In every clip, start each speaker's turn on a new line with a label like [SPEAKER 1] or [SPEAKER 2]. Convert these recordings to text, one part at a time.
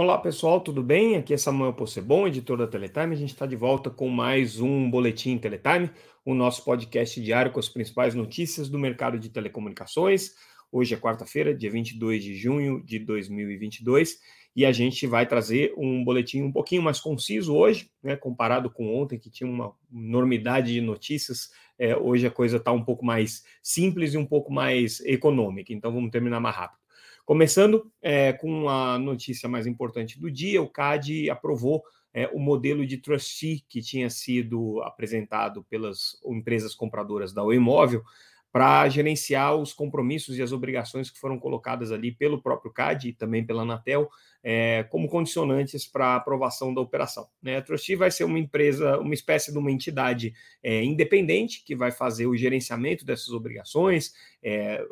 [SPEAKER 1] Olá pessoal, tudo bem? Aqui é Samuel Possebon, editor da Teletime. A gente está de volta com mais um Boletim Teletime, o nosso podcast diário com as principais notícias do mercado de telecomunicações. Hoje é quarta-feira, dia 22 de junho de 2022, e a gente vai trazer um boletim um pouquinho mais conciso hoje, né, comparado com ontem, que tinha uma enormidade de notícias. É, hoje a coisa está um pouco mais simples e um pouco mais econômica, então vamos terminar mais rápido. Começando é, com a notícia mais importante do dia, o CAD aprovou é, o modelo de trustee que tinha sido apresentado pelas empresas compradoras da Imóvel para gerenciar os compromissos e as obrigações que foram colocadas ali pelo próprio CAD e também pela Anatel é, como condicionantes para a aprovação da operação. Né? A Trustee vai ser uma empresa, uma espécie de uma entidade é, independente que vai fazer o gerenciamento dessas obrigações, é,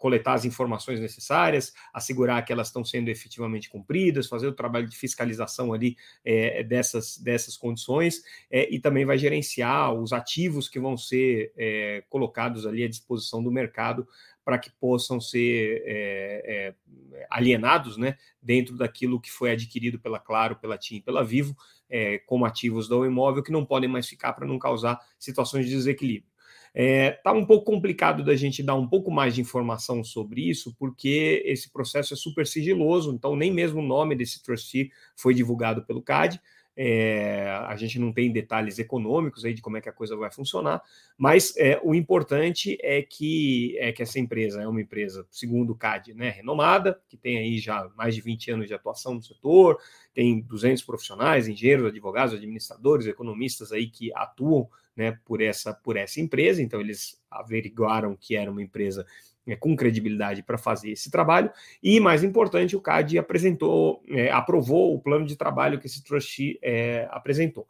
[SPEAKER 1] coletar as informações necessárias, assegurar que elas estão sendo efetivamente cumpridas, fazer o trabalho de fiscalização ali é, dessas, dessas condições é, e também vai gerenciar os ativos que vão ser é, colocados ali à disposição do mercado para que possam ser é, é, alienados né, dentro daquilo que foi adquirido pela Claro, pela TIM e pela Vivo, é, como ativos do imóvel, que não podem mais ficar para não causar situações de desequilíbrio. Está é, tá um pouco complicado da gente dar um pouco mais de informação sobre isso, porque esse processo é super sigiloso, então nem mesmo o nome desse trustee foi divulgado pelo CAD. É, a gente não tem detalhes econômicos aí de como é que a coisa vai funcionar, mas é, o importante é que, é que essa empresa é uma empresa, segundo o CAD, né, renomada, que tem aí já mais de 20 anos de atuação no setor, tem 200 profissionais, engenheiros, advogados, administradores, economistas aí que atuam né, por, essa, por essa empresa, então eles averiguaram que era uma empresa é, com credibilidade para fazer esse trabalho. E, mais importante, o CAD apresentou, é, aprovou o plano de trabalho que esse trustee é, apresentou.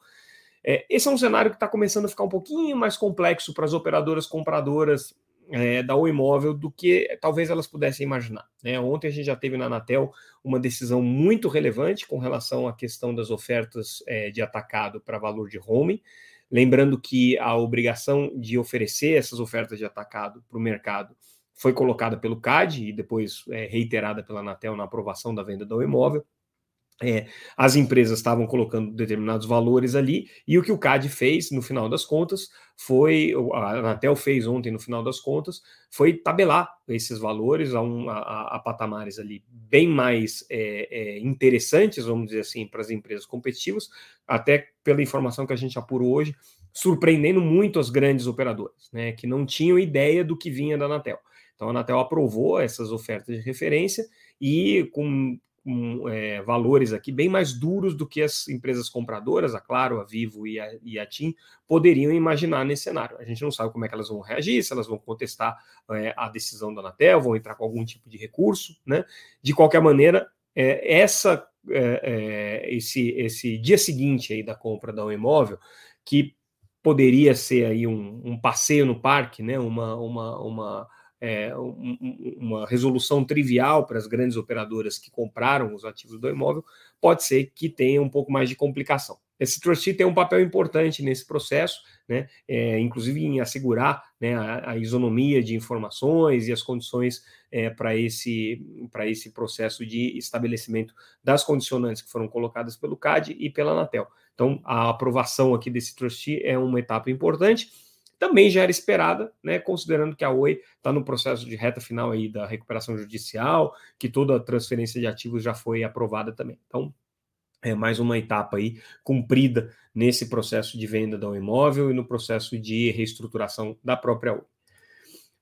[SPEAKER 1] É, esse é um cenário que está começando a ficar um pouquinho mais complexo para as operadoras compradoras é, da O Imóvel do que talvez elas pudessem imaginar. Né? Ontem a gente já teve na Anatel uma decisão muito relevante com relação à questão das ofertas é, de atacado para valor de home. Lembrando que a obrigação de oferecer essas ofertas de atacado para o mercado foi colocada pelo CAD e depois é, reiterada pela Anatel na aprovação da venda do imóvel. É, as empresas estavam colocando determinados valores ali, e o que o CAD fez, no final das contas, foi, a Anatel fez ontem, no final das contas, foi tabelar esses valores a, um, a, a patamares ali bem mais é, é, interessantes, vamos dizer assim, para as empresas competitivas, até pela informação que a gente apurou hoje, surpreendendo muito as grandes operadoras, né, que não tinham ideia do que vinha da Anatel. Então a Anatel aprovou essas ofertas de referência e com, é, valores aqui bem mais duros do que as empresas compradoras, a Claro, a Vivo e a, e a TIM, poderiam imaginar nesse cenário. A gente não sabe como é que elas vão reagir, se elas vão contestar é, a decisão da Anatel, vão entrar com algum tipo de recurso, né? De qualquer maneira, é, essa, é, é, esse, esse dia seguinte aí da compra da um imóvel, que poderia ser aí um, um passeio no parque, né? Uma, uma, uma é, um, uma resolução trivial para as grandes operadoras que compraram os ativos do imóvel, pode ser que tenha um pouco mais de complicação. Esse trustee tem um papel importante nesse processo, né, é, inclusive em assegurar né, a, a, isonomia de informações e as condições é, para esse, esse processo de estabelecimento das condicionantes que foram colocadas pelo CAD e pela Anatel. Então, a aprovação aqui desse trustee é uma etapa importante também já era esperada, né, considerando que a Oi está no processo de reta final aí da recuperação judicial, que toda a transferência de ativos já foi aprovada também. Então, é mais uma etapa aí cumprida nesse processo de venda do imóvel e no processo de reestruturação da própria Oi.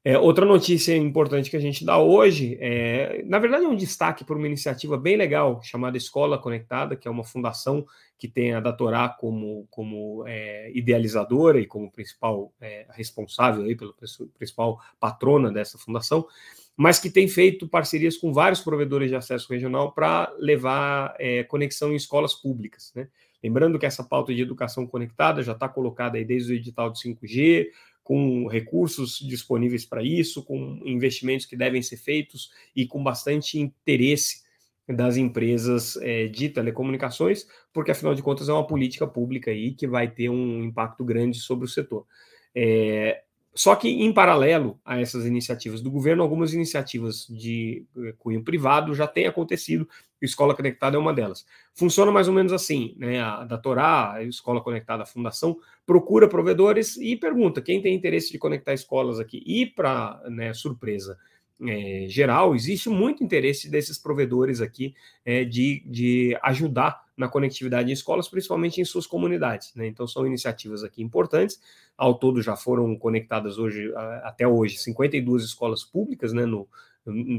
[SPEAKER 1] É, outra notícia importante que a gente dá hoje, é, na verdade, é um destaque para uma iniciativa bem legal chamada Escola Conectada, que é uma fundação que tem a Datorá como, como é, idealizadora e como principal é, responsável, aí, pela principal patrona dessa fundação, mas que tem feito parcerias com vários provedores de acesso regional para levar é, conexão em escolas públicas. Né? Lembrando que essa pauta de educação conectada já está colocada aí desde o edital de 5G, com recursos disponíveis para isso, com investimentos que devem ser feitos e com bastante interesse das empresas é, de telecomunicações, porque afinal de contas é uma política pública aí que vai ter um impacto grande sobre o setor. É, Só que, em paralelo a essas iniciativas do governo, algumas iniciativas de eh, cunho privado já têm acontecido, e Escola Conectada é uma delas. Funciona mais ou menos assim, né? A da Torá, a Escola Conectada, a Fundação, procura provedores e pergunta quem tem interesse de conectar escolas aqui. E, para né, surpresa é, geral, existe muito interesse desses provedores aqui é, de, de ajudar na conectividade em escolas, principalmente em suas comunidades. Né? Então, são iniciativas aqui importantes. Ao todo, já foram conectadas hoje, até hoje, 52 escolas públicas, né, no,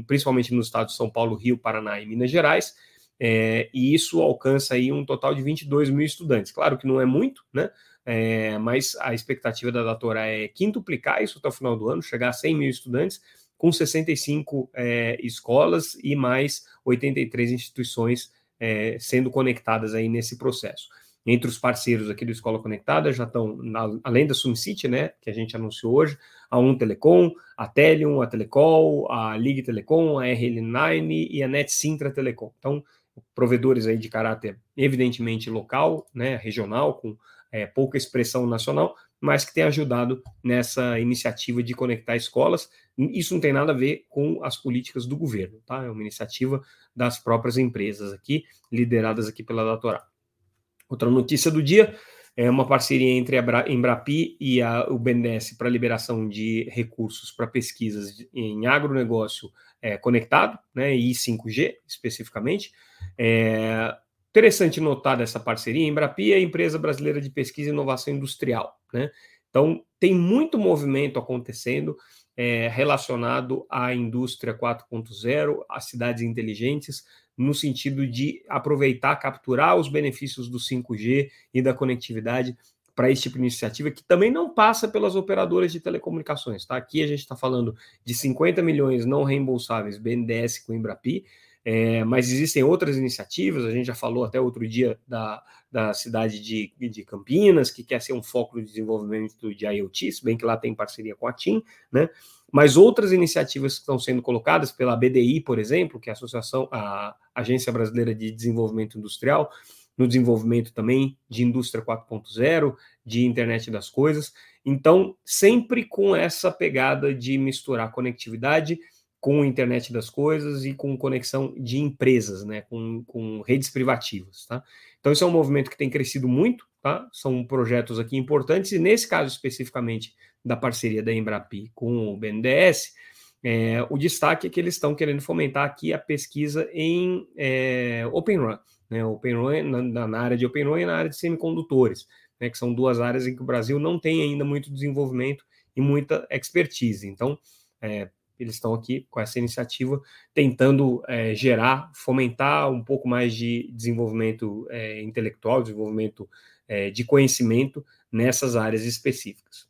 [SPEAKER 1] principalmente no estado de São Paulo, Rio, Paraná e Minas Gerais. É, e isso alcança aí um total de 22 mil estudantes. Claro que não é muito, né? É, mas a expectativa da Datora é quintuplicar isso até o final do ano, chegar a 100 mil estudantes, com 65 é, escolas e mais 83 instituições é, sendo conectadas aí nesse processo. Entre os parceiros aqui do Escola Conectada já estão, além da SumCity, né, que a gente anunciou hoje, a Um Telecom, a Telium, a Telecol, a Ligue Telecom, a RL9 e a Net Sintra Telecom. Então, provedores aí de caráter evidentemente local, né, regional, com é, pouca expressão nacional, mas que tem ajudado nessa iniciativa de conectar escolas. Isso não tem nada a ver com as políticas do governo, tá? É uma iniciativa das próprias empresas aqui, lideradas aqui pela Datorá. Outra notícia do dia é uma parceria entre a Embrapi e a, o BNDES para liberação de recursos para pesquisas em agronegócio é, conectado, né, e 5G especificamente. É, Interessante notar dessa parceria, Embrapi é a empresa brasileira de pesquisa e inovação industrial, né? Então, tem muito movimento acontecendo é, relacionado à indústria 4.0, às cidades inteligentes, no sentido de aproveitar, capturar os benefícios do 5G e da conectividade para esse tipo de iniciativa, que também não passa pelas operadoras de telecomunicações. Tá? Aqui a gente está falando de 50 milhões não reembolsáveis BNDES com Embrapi, é, mas existem outras iniciativas, a gente já falou até outro dia da, da cidade de, de Campinas, que quer ser um foco de desenvolvimento de IoT, se bem que lá tem parceria com a TIM, né? Mas outras iniciativas que estão sendo colocadas pela BDI, por exemplo, que é a Associação, a Agência Brasileira de Desenvolvimento Industrial, no desenvolvimento também de indústria 4.0, de internet das coisas. Então, sempre com essa pegada de misturar conectividade com a internet das coisas e com conexão de empresas, né, com, com redes privativas, tá? Então, isso é um movimento que tem crescido muito, tá? São projetos aqui importantes, e nesse caso especificamente da parceria da Embrapi com o BNDES, é, o destaque é que eles estão querendo fomentar aqui a pesquisa em é, Open Run, né? Open Run na, na, área de Open Run e na área de semicondutores, né? Que são duas áreas em que o Brasil não tem ainda muito desenvolvimento e muita expertise. Então, é, eles estão aqui com essa iniciativa tentando é, gerar, fomentar um pouco mais de desenvolvimento é, intelectual, desenvolvimento é, de conhecimento nessas áreas específicas.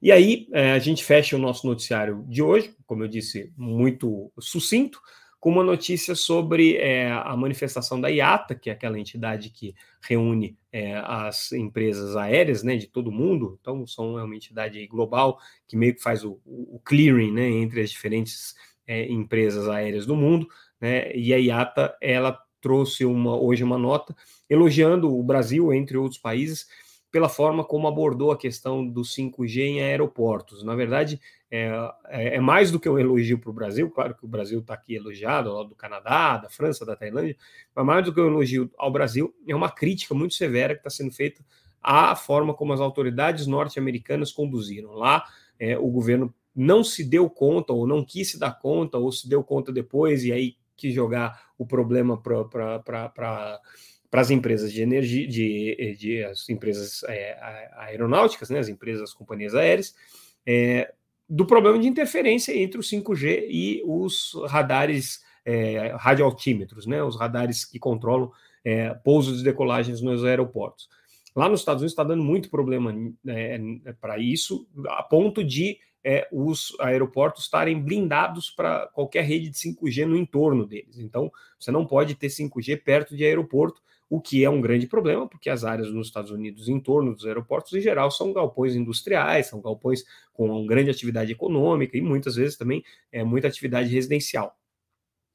[SPEAKER 1] E aí é, a gente fecha o nosso noticiário de hoje, como eu disse, muito sucinto, com uma notícia sobre é, a manifestação da IATA, que é aquela entidade que reúne é, as empresas aéreas né, de todo mundo, então são é uma entidade global que meio que faz o, o clearing né, entre as diferentes é, empresas aéreas do mundo, né, e a IATA ela trouxe uma, hoje uma nota elogiando o Brasil, entre outros países, pela forma como abordou a questão do 5G em aeroportos. Na verdade, é, é, é mais do que um elogio para o Brasil, claro que o Brasil está aqui elogiado, ao do Canadá, da França, da Tailândia, mas mais do que um elogio ao Brasil, é uma crítica muito severa que está sendo feita à forma como as autoridades norte-americanas conduziram. Lá, é, o governo não se deu conta, ou não quis se dar conta, ou se deu conta depois, e aí quis jogar o problema para para as empresas de energia, de, de as empresas é, aeronáuticas, né, as empresas, as companhias aéreas, é, do problema de interferência entre o 5G e os radares é, radioaltímetros, né, os radares que controlam é, pousos e decolagens nos aeroportos. Lá nos Estados Unidos está dando muito problema né, para isso, a ponto de é, os aeroportos estarem blindados para qualquer rede de 5G no entorno deles. Então, você não pode ter 5G perto de aeroporto, o que é um grande problema, porque as áreas nos Estados Unidos em torno dos aeroportos, em geral, são galpões industriais, são galpões com grande atividade econômica e muitas vezes também é, muita atividade residencial.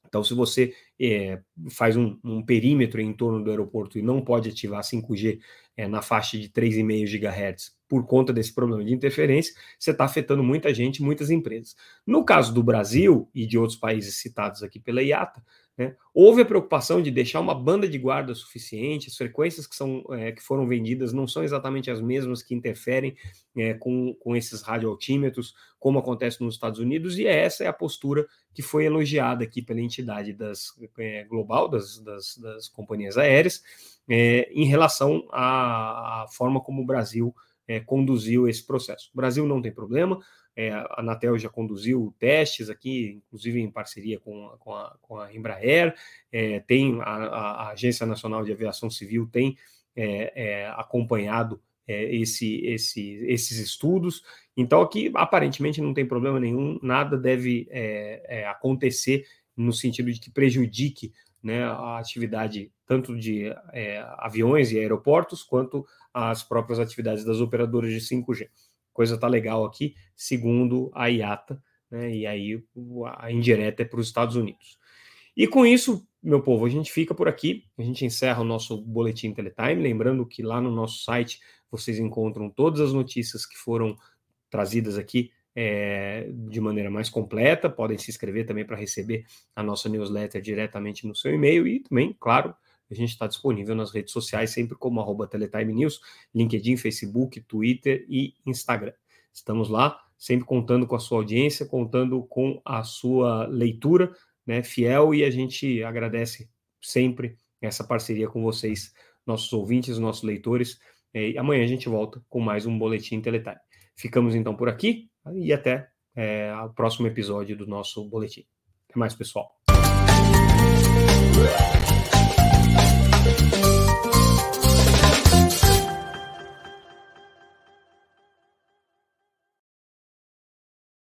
[SPEAKER 1] Então, se você é, faz um, um, perímetro em torno do aeroporto e não pode ativar 5G é, na faixa de 3,5 GHz por conta desse problema de interferência, você está afetando muita gente, muitas empresas. No caso do Brasil e de outros países citados aqui pela IATA, né, houve a preocupação de deixar uma banda de guarda suficiente, as frequências que, são, é, que foram vendidas não são exatamente as mesmas que interferem é, com, com esses radioaltímetros, como acontece nos Estados Unidos, e essa é a postura que foi elogiada aqui pela entidade das, é, global das, das, das, companhias aéreas é, em relação à, à, forma como o Brasil é, conduziu esse processo. O Brasil não tem problema, é, a Anatel já conduziu testes aqui, inclusive em parceria com, com, a, com a Embraer, é, tem a, a, Agência Nacional de Aviação Civil tem é, é acompanhado é, esse, esse, esses estudos. Então, aqui aparentemente não tem problema nenhum, nada deve é, acontecer no sentido de que prejudique né, a atividade tanto de aviões e aeroportos quanto as próprias atividades das operadoras de 5G coisa tá legal aqui, segundo a IATA, né? E aí a indireta é para os Estados Unidos. E com isso, meu povo, a gente fica por aqui. A gente encerra o nosso boletim Teletime. Lembrando que lá no nosso site vocês encontram todas as notícias que foram trazidas aqui é, de maneira mais completa. Podem se inscrever também para receber a nossa newsletter diretamente no seu e-mail e também, claro, a gente está disponível nas redes sociais, sempre como arroba Teletime News, LinkedIn, Facebook, Twitter e Instagram. Estamos lá, sempre contando com a sua audiência, contando com a sua leitura né, fiel, e a gente agradece sempre essa parceria com vocês, nossos ouvintes, nossos leitores. E amanhã a gente volta com mais um Boletim Teletime. Ficamos então por aqui e até é, o próximo episódio do nosso boletim. Até mais, pessoal.